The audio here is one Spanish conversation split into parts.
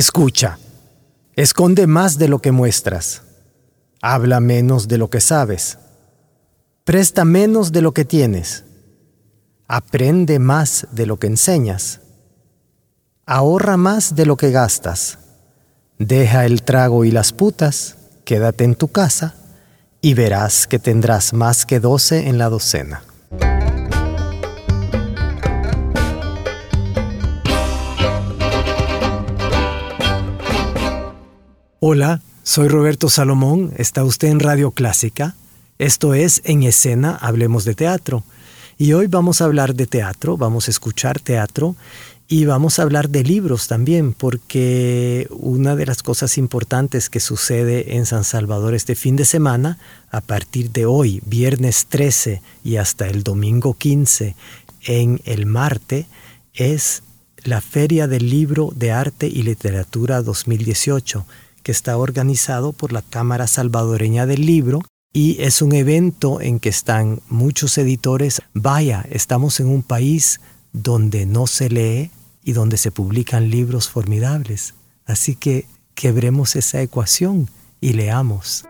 Escucha, esconde más de lo que muestras, habla menos de lo que sabes, presta menos de lo que tienes, aprende más de lo que enseñas, ahorra más de lo que gastas, deja el trago y las putas, quédate en tu casa y verás que tendrás más que doce en la docena. Hola, soy Roberto Salomón, está usted en Radio Clásica. Esto es En Escena, Hablemos de Teatro. Y hoy vamos a hablar de teatro, vamos a escuchar teatro y vamos a hablar de libros también, porque una de las cosas importantes que sucede en San Salvador este fin de semana, a partir de hoy, viernes 13 y hasta el domingo 15, en el Marte, es la Feria del Libro de Arte y Literatura 2018 que está organizado por la Cámara Salvadoreña del Libro y es un evento en que están muchos editores. Vaya, estamos en un país donde no se lee y donde se publican libros formidables. Así que quebremos esa ecuación y leamos.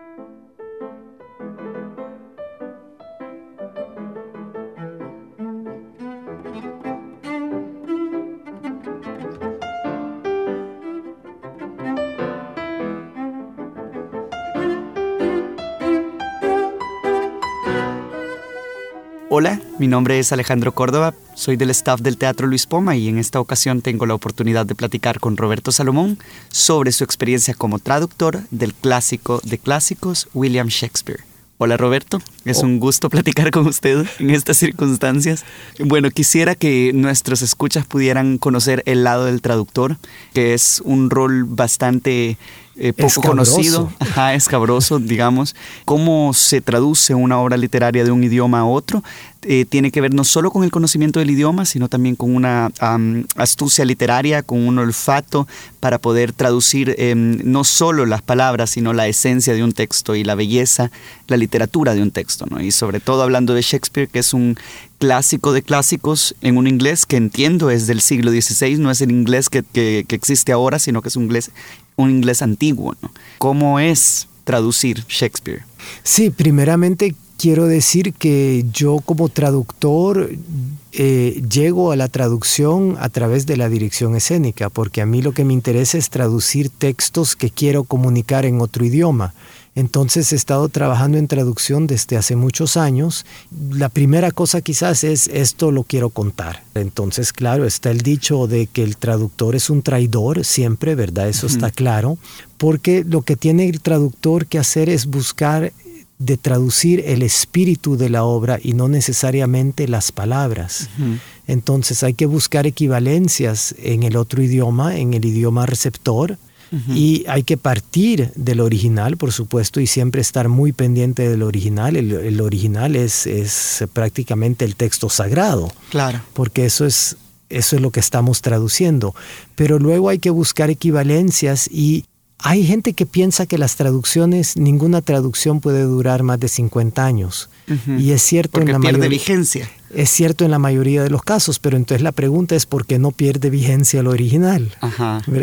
Mi nombre es Alejandro Córdoba, soy del staff del Teatro Luis Poma y en esta ocasión tengo la oportunidad de platicar con Roberto Salomón sobre su experiencia como traductor del clásico de clásicos William Shakespeare. Hola Roberto, es un gusto platicar con usted en estas circunstancias. Bueno, quisiera que nuestros escuchas pudieran conocer el lado del traductor, que es un rol bastante eh, poco conocido, escabroso, digamos. Cómo se traduce una obra literaria de un idioma a otro eh, tiene que ver no solo con el conocimiento del idioma, sino también con una astucia literaria, con un olfato para poder traducir em, no solo las palabras, sino la esencia de un texto y la belleza, la literatura de un texto. ¿no? Y sobre todo hablando de Shakespeare, que es un clásico de clásicos en un inglés que entiendo es del siglo XVI, no es el inglés que, que, que existe ahora, sino que es un inglés un inglés antiguo. ¿no? ¿Cómo es traducir Shakespeare? Sí, primeramente quiero decir que yo como traductor eh, llego a la traducción a través de la dirección escénica, porque a mí lo que me interesa es traducir textos que quiero comunicar en otro idioma. Entonces he estado trabajando en traducción desde hace muchos años. La primera cosa quizás es esto lo quiero contar. Entonces, claro, está el dicho de que el traductor es un traidor siempre, ¿verdad? Eso está claro, porque lo que tiene el traductor que hacer es buscar de traducir el espíritu de la obra y no necesariamente las palabras. Entonces hay que buscar equivalencias en el otro idioma, en el idioma receptor, y hay que partir del original, por supuesto, y siempre estar muy pendiente del original. El, original es, es, prácticamente el texto sagrado. Claro. Porque eso es, eso es lo que estamos traduciendo. Pero luego hay que buscar equivalencias y hay gente que piensa que las traducciones, ninguna traducción puede durar más de 50 años. Y es cierto en la pierde vigencia. Es cierto en la mayoría de los casos, pero entonces la pregunta es por qué no pierde vigencia el original.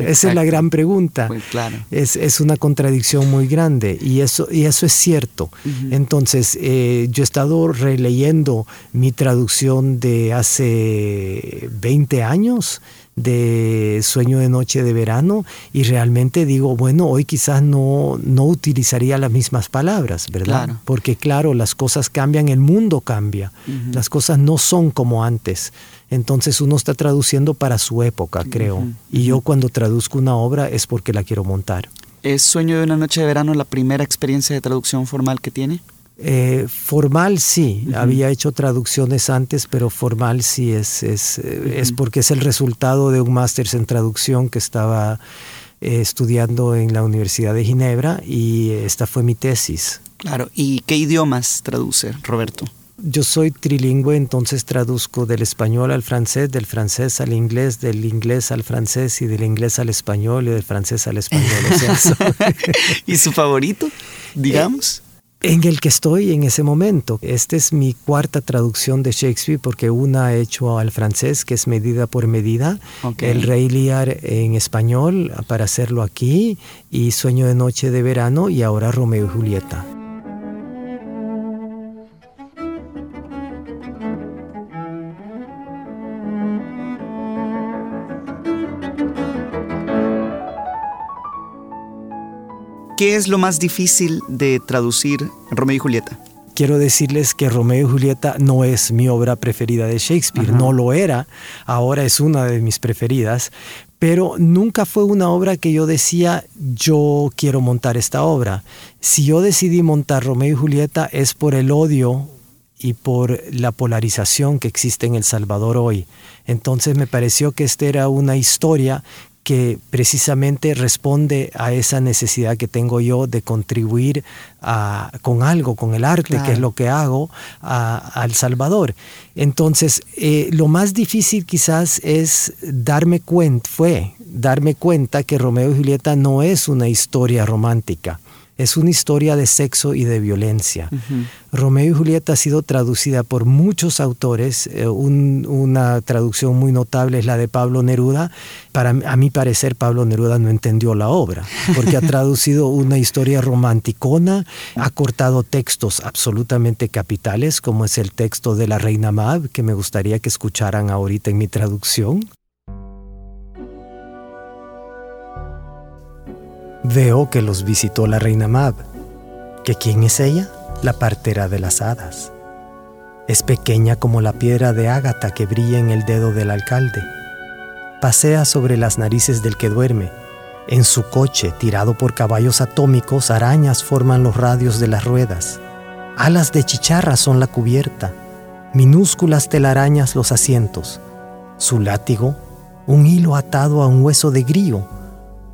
Esa es la gran pregunta. claro. es, es, una contradicción muy grande y eso, y eso es cierto. Entonces, eh, yo he estado releyendo mi traducción de hace 20 años de Sueño de Noche de Verano y realmente digo, bueno, hoy quizás no, no utilizaría las mismas palabras, ¿verdad? Porque claro, las cosas cambian, el mundo cambia, las cosas no son como antes. Entonces uno está traduciendo para su época, creo. Y yo cuando traduzco una obra es porque la quiero montar. ¿Es Sueño de una noche de verano la primera experiencia de traducción formal que tiene? Eh, formal sí, había hecho traducciones antes, pero formal sí es, es, es porque es el resultado de un máster en traducción que estaba eh, estudiando en la Universidad de Ginebra y esta fue mi tesis. Claro, ¿y qué idiomas traduce Roberto? Yo soy trilingüe, entonces traduzco del español al francés, del francés al inglés, del inglés al francés y del inglés al español y del francés al español. ¿Y su favorito, digamos? Eh, en el que estoy en ese momento. Esta es mi cuarta traducción de Shakespeare porque una he hecho al francés, que es medida por medida, el Rey Lear en español para hacerlo aquí, y Sueño de Noche de Verano y ahora Romeo y Julieta. ¿Qué es lo más difícil de traducir Romeo y Julieta? Quiero decirles que Romeo y Julieta no es mi obra preferida de Shakespeare, no lo era, ahora es una de mis preferidas, pero nunca fue una obra que yo decía, yo quiero montar esta obra. Si yo decidí montar Romeo y Julieta es por el odio y por la polarización que existe en El Salvador hoy. Entonces me pareció que esta era una historia que precisamente responde a esa necesidad que tengo yo de contribuir con algo, con el arte, que es lo que hago, a, El Salvador. Entonces, eh, lo más difícil quizás es darme cuenta, fue darme cuenta que Romeo y Julieta no es una historia romántica es una historia de sexo y de violencia. Romeo y Julieta ha sido traducida por muchos autores. Eh, una traducción muy notable es la de Pablo Neruda. Para, a mi parecer, Pablo Neruda no entendió la obra, porque ha traducido una historia romanticona, ha cortado textos absolutamente capitales, como es el texto de la Reina Mab, que me gustaría que escucharan ahorita en mi traducción. Veo que los visitó la reina Mab. ¿Que quién es ella? La partera de las hadas. Es pequeña como la piedra de ágata que brilla en el dedo del alcalde. Pasea sobre las narices del que duerme. En su coche, tirado por caballos atómicos, arañas forman los radios de las ruedas. Alas de chicharra son la cubierta. Minúsculas telarañas los asientos. Su látigo, un hilo atado a un hueso de grillo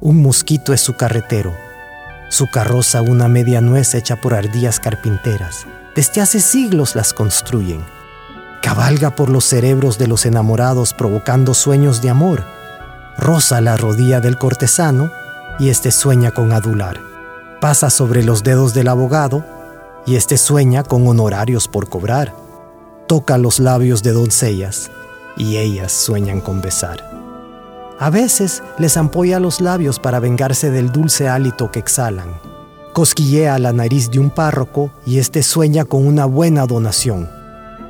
un mosquito es su carretero, su carroza una media nuez hecha por ardillas carpinteras. Desde hace siglos las construyen. Cabalga por los cerebros de los enamorados provocando sueños de amor. Rosa la rodilla del cortesano y éste sueña con adular. Pasa sobre los dedos del abogado y éste sueña con honorarios por cobrar. Toca los labios de doncellas y ellas sueñan con besar. A veces les ampolla los labios para vengarse del dulce hálito que exhalan. Cosquillea la nariz de un párroco y éste sueña con una buena donación.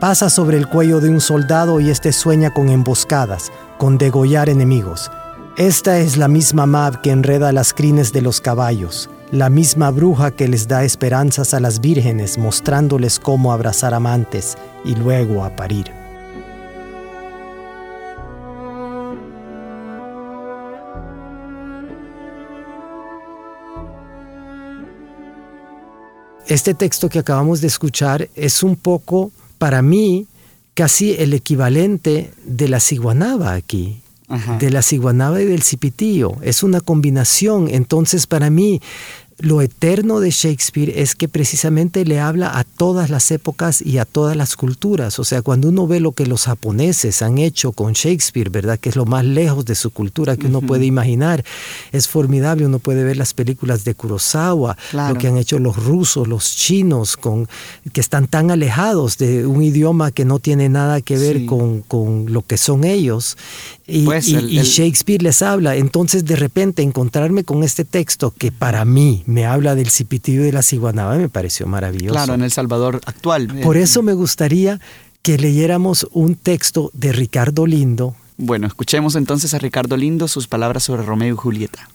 Pasa sobre el cuello de un soldado y éste sueña con emboscadas, con degollar enemigos. Esta es la misma Mab que enreda las crines de los caballos, la misma bruja que les da esperanzas a las vírgenes mostrándoles cómo abrazar amantes y luego a parir. Este texto que acabamos de escuchar es un poco, para mí, casi el equivalente de la ciguanaba aquí. de la ciguanaba y del cipitío. Es una combinación. Entonces, para mí, lo eterno de Shakespeare es que precisamente le habla a todas las épocas y a todas las culturas. O sea, cuando uno ve lo que los japoneses han hecho con Shakespeare, ¿verdad? Que es lo más lejos de su cultura que uno puede imaginar. Es formidable, uno puede ver las películas de Kurosawa, lo que han hecho los rusos, los chinos, con, que están tan alejados de un idioma que no tiene nada que ver con, con, lo que son ellos. Y, pues y Shakespeare les habla. Entonces, de repente, encontrarme con este texto que para mí, me habla del cipitío de la ciguanaba, me pareció maravilloso. Claro, en El Salvador actual. Por eso me gustaría que leyéramos un texto de Ricardo Lindo. Bueno, escuchemos entonces a Ricardo Lindo sus palabras sobre Romeo y Julieta.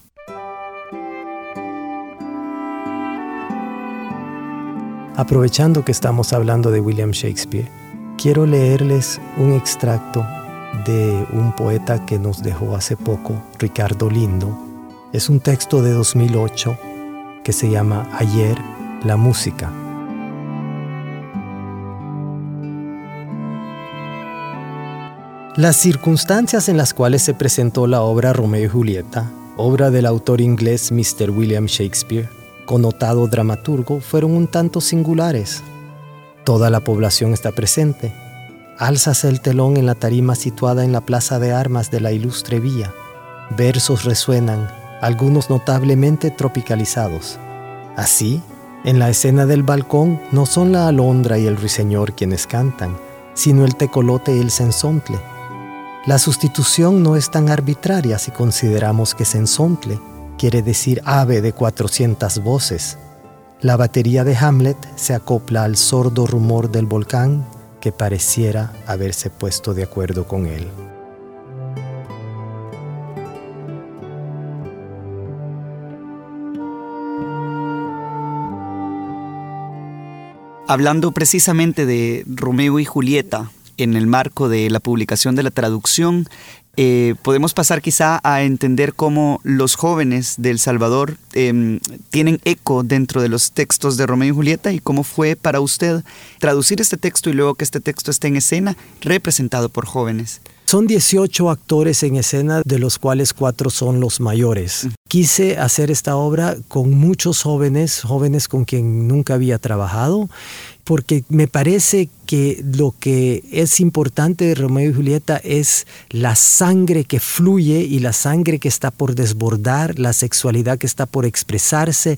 Aprovechando que estamos hablando de William Shakespeare, quiero leerles un extracto de un poeta que nos dejó hace poco, Ricardo Lindo, Es un texto de 2008 que se llama Ayer, la música. Las circunstancias en las cuales se presentó la obra Romeo y Julieta, obra del autor inglés Mr. William Shakespeare, connotado dramaturgo, fueron un tanto singulares. Toda la población está presente. Alzase el telón en la tarima situada en la plaza de armas de la ilustre vía. Versos resuenan, algunos notablemente tropicalizados. Así, en la escena del balcón no son la alondra y el ruiseñor quienes cantan, sino el tecolote y el sensontle la sustitución no es tan arbitraria si consideramos que sensontle quiere decir ave de 400 voces. La batería de Hamlet se acopla al sordo rumor del volcán que pareciera haberse puesto de acuerdo con él. Hablando precisamente de Romeo y Julieta, en el marco de la publicación de la traducción, eh, podemos pasar quizá a entender cómo los jóvenes de El Salvador em, tienen eco dentro de los textos de Romeo y Julieta y cómo fue para usted traducir este texto y luego que este texto esté en escena representado por jóvenes. Son 18 actores en escena, de los cuales cuatro son los mayores. Quise hacer esta obra con muchos jóvenes, jóvenes con quien nunca había trabajado, porque me parece que lo que es importante de Romeo y Julieta es la sangre que fluye y la sangre que está por desbordar, la sexualidad que está por expresarse.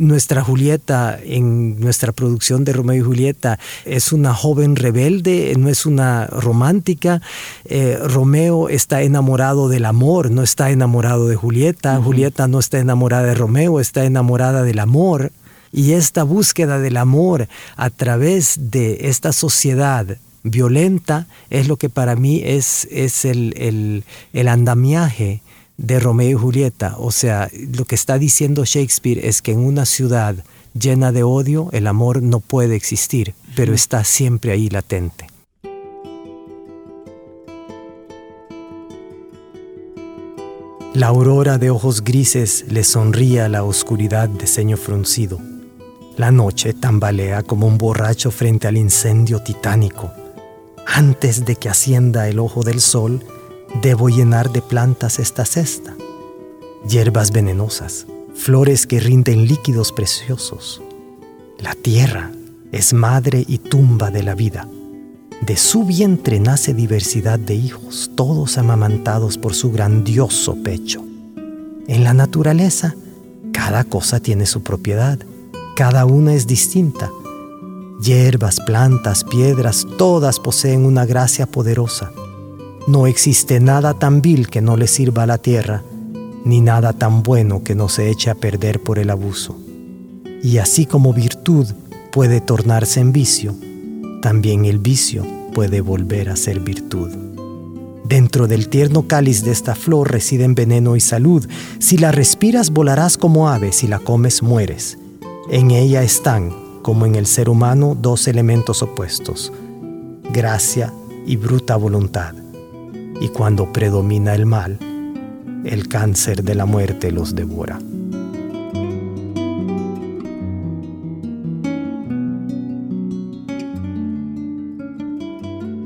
Nuestra Julieta en nuestra producción de Romeo y Julieta es una joven rebelde, no es una romántica. Eh, Romeo está enamorado del amor, no está enamorado de Julieta. Julieta no está enamorada de Romeo, está enamorada del amor. Y esta búsqueda del amor a través de esta sociedad violenta es lo que para mí es, es el, el, andamiaje de Romeo y Julieta. O sea, lo que está diciendo Shakespeare es que en una ciudad llena de odio el amor no puede existir, pero está siempre ahí latente. La aurora de ojos grises le sonríe a la oscuridad de ceño fruncido. La noche tambalea como un borracho frente al incendio titánico. Antes de que ascienda el ojo del sol, debo llenar de plantas esta cesta. Hierbas venenosas, flores que rinden líquidos preciosos. La tierra es madre y tumba de la vida. De su vientre nace diversidad de hijos, todos amamantados por su grandioso pecho. En la naturaleza, cada cosa tiene su propiedad cada una es distinta. Hierbas, plantas, piedras, todas poseen una gracia poderosa. No existe nada tan vil que no le sirva a la tierra, ni nada tan bueno que no se eche a perder por el abuso. Y así como virtud puede tornarse en vicio, también el vicio puede volver a ser virtud. Dentro del tierno cáliz de esta flor residen veneno y salud. Si la respiras volarás como ave, si la comes mueres. En ella están, como en el ser humano, dos elementos opuestos, gracia y bruta voluntad. Y cuando predomina el mal, el cáncer de la muerte los devora.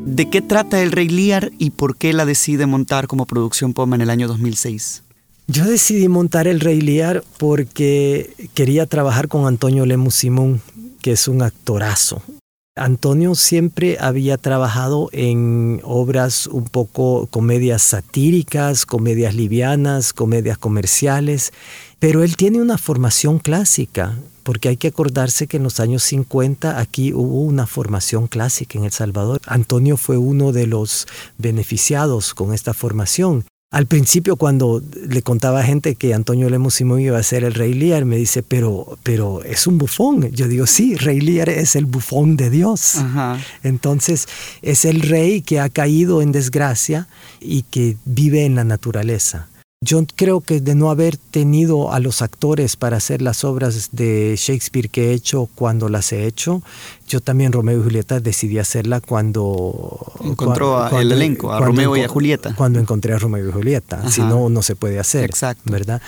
¿De qué trata El Rey Lear y por qué la decide montar como producción Poma en el año 2006? Yo decidí montar el Rey Lear porque quería trabajar con Antonio Lemus Simón, que es un actorazo. Antonio siempre había trabajado en obras un poco comedias satíricas, comedias livianas, comedias comerciales, pero él tiene una formación clásica, porque hay que acordarse que en los años 50 aquí hubo una formación clásica en El Salvador. Antonio fue uno de los beneficiados con esta formación. Al principio cuando le contaba a gente que Antonio Lemos Simón iba a ser el rey Lear, me dice, pero, pero es un bufón. Yo digo, sí, rey Lear es el bufón de Dios. Entonces es el rey que ha caído en desgracia y que vive en la naturaleza. Yo creo que de no haber tenido a los actores para hacer las obras de Shakespeare que he hecho cuando las he hecho, yo también Romeo y Julieta decidí hacerla cuando... Encontró el elenco, a Romeo y a Julieta. Cuando encontré a Romeo y Julieta. Si no, no se puede hacer. Exacto. ¿Verdad?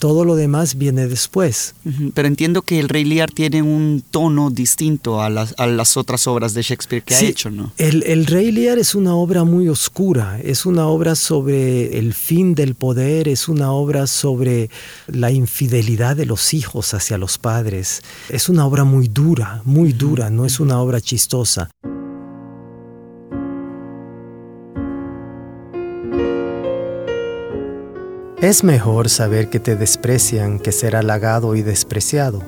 Todo lo demás viene después. Pero entiendo que el Rey Lear tiene un tono distinto a las, a las otras obras de Shakespeare que ha hecho, ¿no? El, el Rey Lear es una obra muy oscura, es una obra sobre el fin del poder, es una obra sobre la infidelidad de los hijos hacia los padres. Es una obra muy dura, muy dura, no es una obra chistosa. Es mejor saber que te desprecian que ser halagado y despreciado.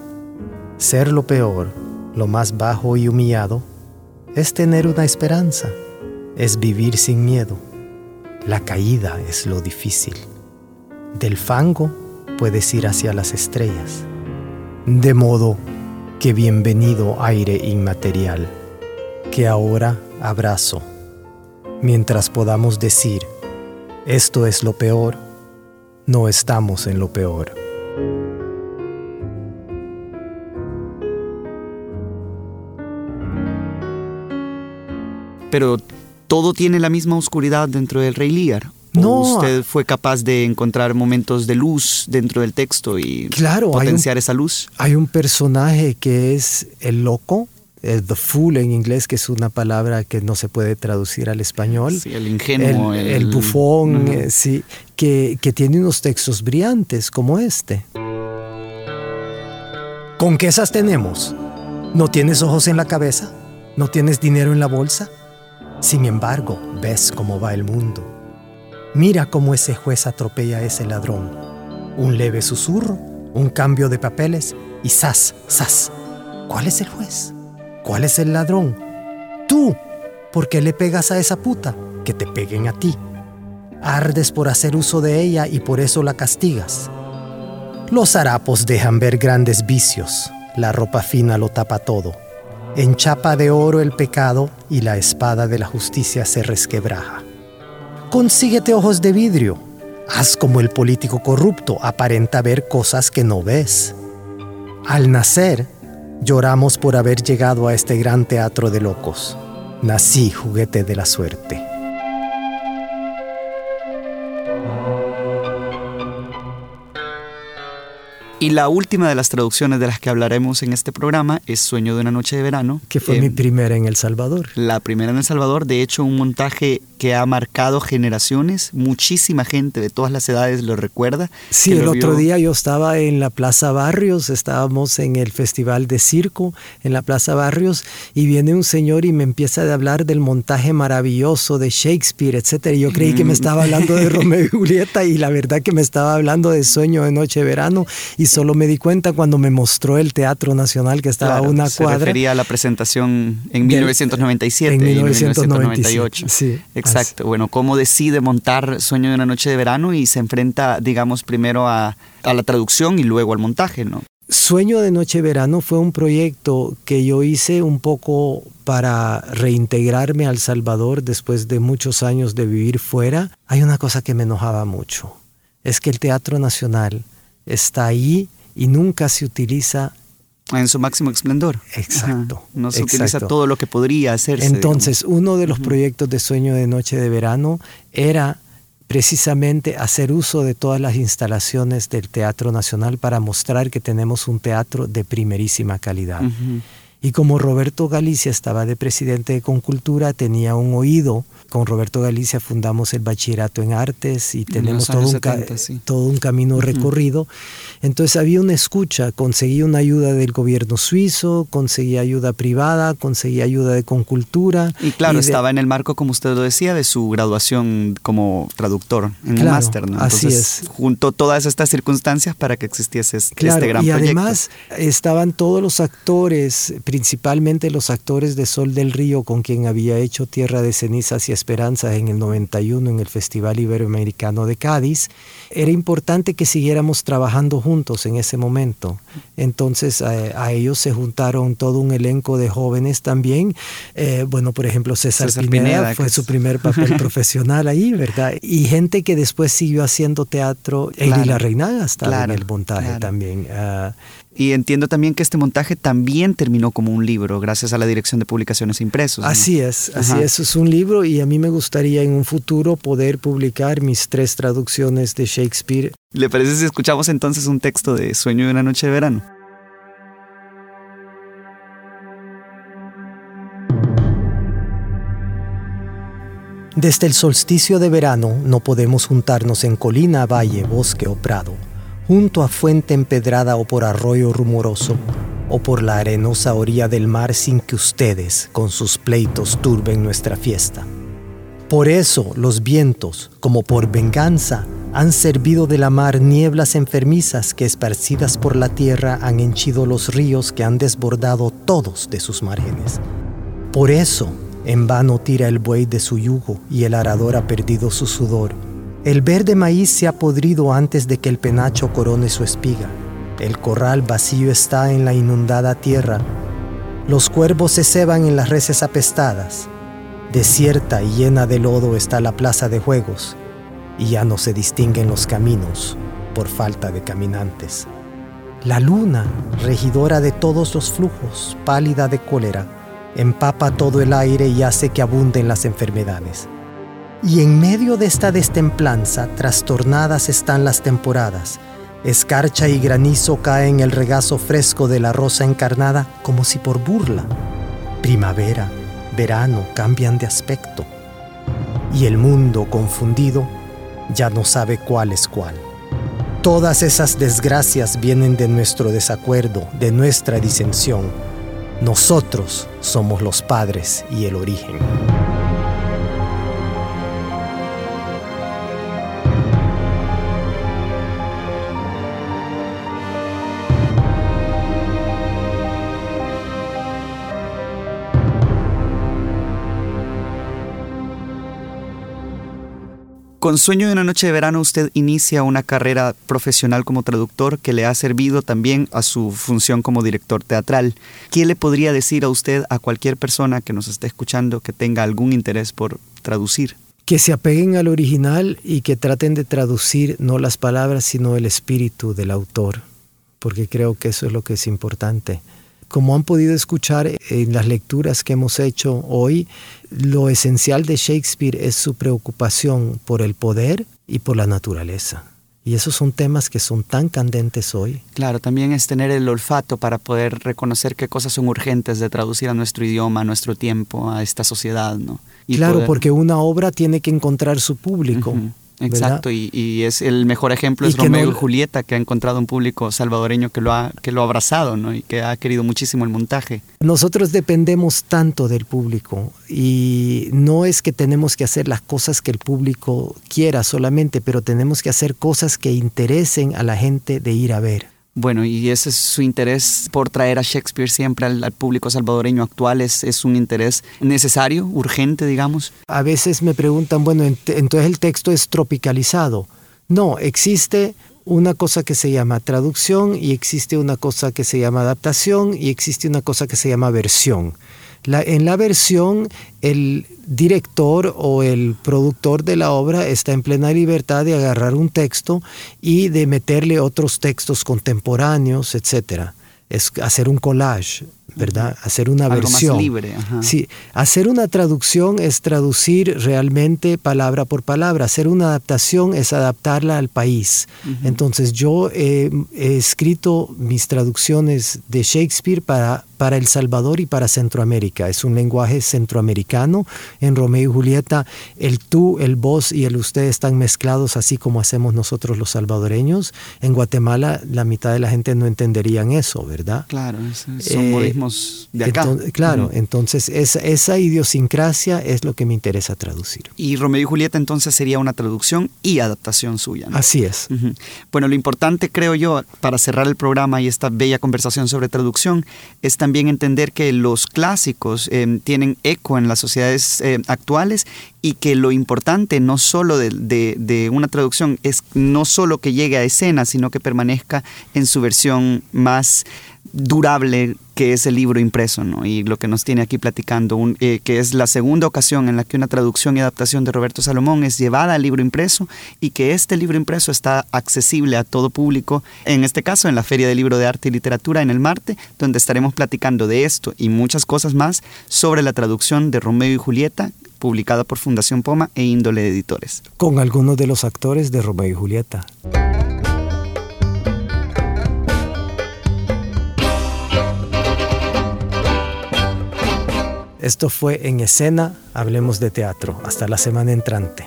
Ser lo peor, lo más bajo y humillado, es tener una esperanza, es vivir sin miedo. La caída es lo difícil. Del fango puedes ir hacia las estrellas. De modo que bienvenido aire inmaterial, que ahora abrazo, mientras podamos decir, esto es lo peor, no estamos en lo peor. Pero todo tiene la misma oscuridad dentro del Rey Lear. No. ¿Usted fue capaz de encontrar momentos de luz dentro del texto y potenciar esa luz? Hay un personaje que es el loco, el the fool en inglés, que es una palabra que no se puede traducir al español. Sí, el ingenuo. El, bufón, eh, sí, que, que tiene unos textos brillantes como este. ¿Con qué esas tenemos? ¿No tienes ojos en la cabeza? ¿No tienes dinero en la bolsa? Sin embargo, ves cómo va el mundo. Mira cómo ese juez atropella a ese ladrón. Un leve susurro, un cambio de papeles y ¡zas, zas! ¿Cuál es el juez? ¿Cuál es el ladrón? Tú. ¿Por qué le pegas a esa puta? Que te peguen a ti. Ardes por hacer uso de ella y por eso la castigas. Los harapos dejan ver grandes vicios. La ropa fina lo tapa todo. En chapa de oro el pecado y la espada de la justicia se resquebraja. Consíguete ojos de vidrio. Haz como el político corrupto, aparenta ver cosas que no ves. Al nacer, Lloramos por haber llegado a este gran teatro de locos. Nací juguete de la suerte. Y la última de las traducciones de las que hablaremos en este programa es Sueño de una noche de verano. Que fue mi primera en El Salvador. La primera en El Salvador, de hecho un montaje que ha marcado generaciones, muchísima gente de todas las edades lo recuerda. Sí, el otro día yo estaba en la Plaza Barrios, estábamos en el Festival de Circo en la Plaza Barrios y viene un señor y me empieza a hablar del montaje maravilloso de Shakespeare, etc. Yo creí que me estaba hablando de Romeo y Julieta y la verdad que me estaba hablando de Sueño de Noche de Verano y solo me di cuenta cuando me mostró el Teatro Nacional que estaba a una se cuadra. Se refería a la presentación en 1997 en 1998. Sí, Exacto. Bueno, cómo decide montar Sueño de una noche de verano y se enfrenta, digamos, primero a, a la traducción y luego al montaje, ¿no? Sueño de Noche Verano fue un proyecto que yo hice un poco para reintegrarme al Salvador después de muchos años de vivir fuera. Hay una cosa que me enojaba mucho, es que el Teatro Nacional está ahí y nunca se utiliza en su máximo esplendor. Exacto. No se utiliza todo lo que podría hacerse. Entonces, uno de los proyectos de Sueño de Noche de Verano era precisamente hacer uso de todas las instalaciones del Teatro Nacional para mostrar que tenemos un teatro de primerísima calidad. Y como Roberto Galicia estaba de presidente de Concultura, tenía un oído con Roberto Galicia fundamos el bachillerato en artes y tenemos todo un, todo un, camino recorrido. Entonces había una escucha, conseguí una ayuda del gobierno suizo, conseguí ayuda privada, conseguí ayuda de Concultura. Y claro, estaba en el marco, como usted lo decía, de su graduación como traductor en el máster. ¿no? así es. Juntó todas estas circunstancias para que existiese este, claro, gran y proyecto. además estaban todos los actores principalmente los actores de Sol del Río, con quien había hecho Tierra de Cenizas y Esperanzas en el 91 en el Festival Iberoamericano de Cádiz, era importante que siguiéramos trabajando juntos en ese momento. Entonces a, ellos se juntaron todo un elenco de jóvenes también. Eh, bueno, por ejemplo, César, Pineda, fue su primer papel profesional ahí, ¿verdad? Y gente que después siguió haciendo teatro. Claro, La Reinaga estaba en el montaje también. Ah, y entiendo también que este montaje también terminó como un libro, gracias a la Dirección de Publicaciones Impresos. Así es, así es, es un libro y a mí me gustaría en un futuro poder publicar mis tres traducciones de Shakespeare. ¿Le parece si escuchamos entonces un texto de Sueño de una noche de verano? Desde el solsticio de verano no podemos juntarnos en colina, valle, bosque o prado junto a fuente empedrada o por arroyo rumoroso, o por la arenosa orilla del mar sin que ustedes, con sus pleitos, turben nuestra fiesta. Por eso los vientos, como por venganza, han servido de la mar nieblas enfermizas que esparcidas por la tierra han henchido los ríos que han desbordado todos de sus márgenes. Por eso, en vano tira el buey de su yugo y el arador ha perdido su sudor el verde maíz se ha podrido antes de que el penacho corone su espiga. El corral vacío está en la inundada tierra. Los cuervos se ceban en las reses apestadas. Desierta y llena de lodo está la plaza de juegos, y ya no se distinguen los caminos por falta de caminantes. La luna, regidora de todos los flujos, pálida de cólera, empapa todo el aire y hace que abunden las enfermedades. Y en medio de esta destemplanza, trastornadas están las temporadas. Escarcha y granizo caen en el regazo fresco de la rosa encarnada como si por burla. Primavera, verano cambian de aspecto. Y el mundo confundido ya no sabe cuál es cuál. Todas esas desgracias vienen de nuestro desacuerdo, de nuestra disensión. Nosotros somos los padres y el origen. Con Sueño de una noche de verano usted inicia una carrera profesional como traductor que le ha servido también a su función como director teatral. ¿Qué le podría decir a usted a cualquier persona que nos esté escuchando que tenga algún interés por traducir? Que se apeguen al original y que traten de traducir no las palabras sino el espíritu del autor, porque creo que eso es lo que es importante. Como han podido escuchar en las lecturas que hemos hecho hoy, lo esencial de Shakespeare es su preocupación por el poder y por la naturaleza. Y esos son temas que son tan candentes hoy. Claro, también es tener el olfato para poder reconocer qué cosas son urgentes de traducir a nuestro idioma, a nuestro tiempo, a esta sociedad, ¿no? claro, porque una obra tiene que encontrar su público. Exacto, y, es el mejor ejemplo es Romeo y Julieta, que ha encontrado un público salvadoreño que lo ha, que lo ha abrazado ¿no? y que ha querido muchísimo el montaje. Nosotros dependemos tanto del público y no es que tenemos que hacer las cosas que el público quiera solamente, pero tenemos que hacer cosas que interesen a la gente de ir a ver. Bueno, y ese es su interés por traer a Shakespeare siempre al, público salvadoreño actual, es, es, un interés necesario, urgente, digamos. A veces me preguntan, bueno, entonces el texto es tropicalizado. No, existe una cosa que se llama traducción y existe una cosa que se llama adaptación y existe una cosa que se llama versión en la versión, el director o el productor de la obra está en plena libertad de agarrar un texto y de meterle otros textos contemporáneos, etc. Es hacer un collage. ¿Verdad? Hacer una versión. libre. Sí, hacer una traducción es traducir realmente palabra por palabra. Hacer una adaptación es adaptarla al país. Entonces yo he, escrito mis traducciones de Shakespeare para, para El Salvador y para Centroamérica. Es un lenguaje centroamericano. En Romeo y Julieta el tú, el vos y el usted están mezclados así como hacemos nosotros los salvadoreños. En Guatemala la mitad de la gente no entenderían eso, ¿verdad? Claro, son eh, modismos de acá. claro, entonces esa, esa, idiosincrasia es lo que me interesa traducir. Y Romeo y Julieta entonces sería una traducción y adaptación suya. Así es. Bueno, lo importante creo yo para cerrar el programa y esta bella conversación sobre traducción es también entender que los clásicos eh, tienen eco en las sociedades eh, actuales y que lo importante no solo de, de, una traducción es no solo que llegue a escena, sino que permanezca en su versión más durable que es el libro impreso, ¿no? Y lo que nos tiene aquí platicando, eh, que es la segunda ocasión en la que una traducción y adaptación de Roberto Salomón es llevada al libro impreso y que este libro impreso está accesible a todo público, en este caso en la Feria del Libro de Arte y Literatura en el Marte, donde estaremos platicando de esto y muchas cosas más sobre la traducción de Romeo y Julieta, publicada por Fundación Poma e Índole Editores. Con algunos de los actores de Romeo y Julieta. Esto fue En Escena, Hablemos de Teatro. Hasta la semana entrante.